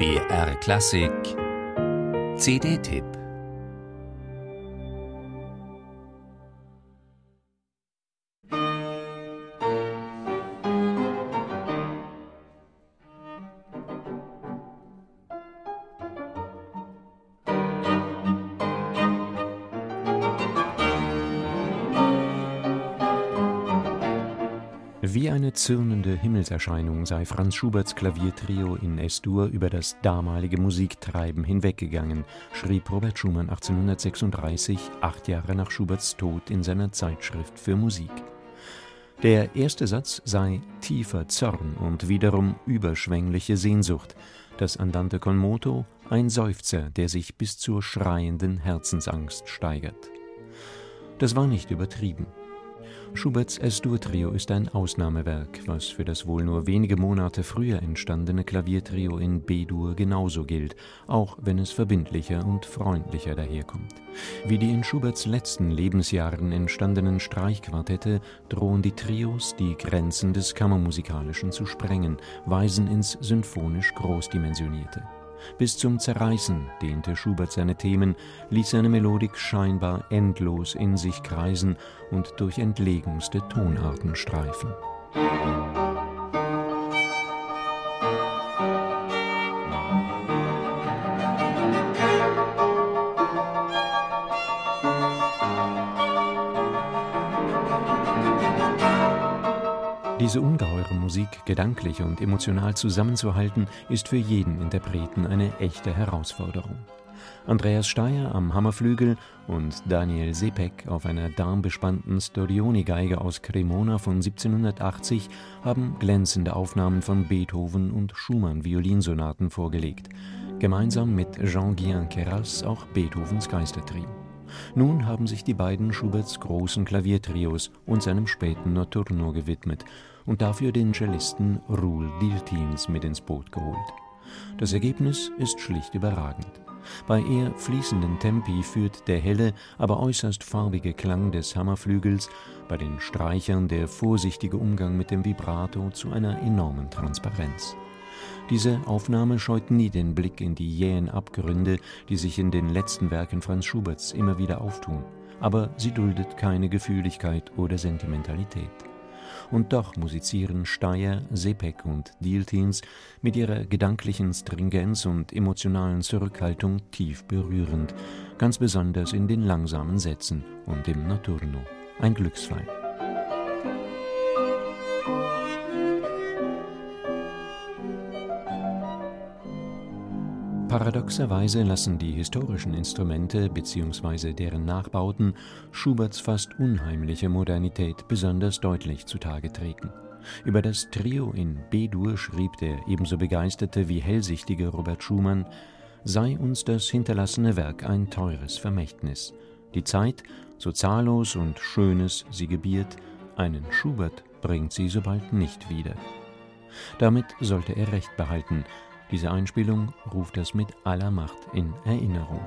BR Klassik. CD-Tipp Wie eine zürnende Himmelserscheinung sei Franz Schuberts Klaviertrio in S-Dur über das damalige Musiktreiben hinweggegangen, schrieb Robert Schumann 1836, acht Jahre nach Schuberts Tod in seiner Zeitschrift für Musik. Der erste Satz sei tiefer Zorn und wiederum überschwängliche Sehnsucht, das Andante con moto ein Seufzer, der sich bis zur schreienden Herzensangst steigert. Das war nicht übertrieben. Schuberts S-Dur-Trio ist ein Ausnahmewerk, was für das wohl nur wenige Monate früher entstandene Klaviertrio in B-Dur genauso gilt, auch wenn es verbindlicher und freundlicher daherkommt. Wie die in Schuberts letzten Lebensjahren entstandenen Streichquartette drohen die Trios die Grenzen des Kammermusikalischen zu sprengen, weisen ins symphonisch Großdimensionierte. Bis zum Zerreißen dehnte Schubert seine Themen, ließ seine Melodik scheinbar endlos in sich kreisen und durch entlegenste Tonarten streifen. Diese ungeheure Musik gedanklich und emotional zusammenzuhalten, ist für jeden Interpreten eine echte Herausforderung. Andreas Steyer am Hammerflügel und Daniel Sepek auf einer darmbespannten Storioni-Geige aus Cremona von 1780 haben glänzende Aufnahmen von Beethoven und Schumann-Violinsonaten vorgelegt, gemeinsam mit Jean-Guillain Queyras auch Beethovens Geistertrieb. Nun haben sich die beiden Schuberts großen Klaviertrios und seinem späten Notturno gewidmet und dafür den Cellisten Roel Diltins mit ins Boot geholt. Das Ergebnis ist schlicht überragend. Bei eher fließenden Tempi führt der helle, aber äußerst farbige Klang des Hammerflügels, bei den Streichern der vorsichtige Umgang mit dem Vibrato zu einer enormen Transparenz. Diese Aufnahme scheut nie den Blick in die jähen Abgründe, die sich in den letzten Werken Franz Schuberts immer wieder auftun, aber sie duldet keine Gefühligkeit oder Sentimentalität. Und doch musizieren Steyer, Sepek und Dieltins mit ihrer gedanklichen Stringenz und emotionalen Zurückhaltung tief berührend, ganz besonders in den langsamen Sätzen und im Notturno. Ein Glücksfall. Paradoxerweise lassen die historischen Instrumente bzw. deren Nachbauten Schuberts fast unheimliche Modernität besonders deutlich zutage treten. Über das Trio in B-Dur schrieb der ebenso begeisterte wie hellsichtige Robert Schumann, sei uns das hinterlassene Werk ein teures Vermächtnis. Die Zeit, so zahllos und Schönes sie gebiert, einen Schubert bringt sie so bald nicht wieder. Damit sollte er recht behalten, diese Einspielung ruft das mit aller Macht in Erinnerung.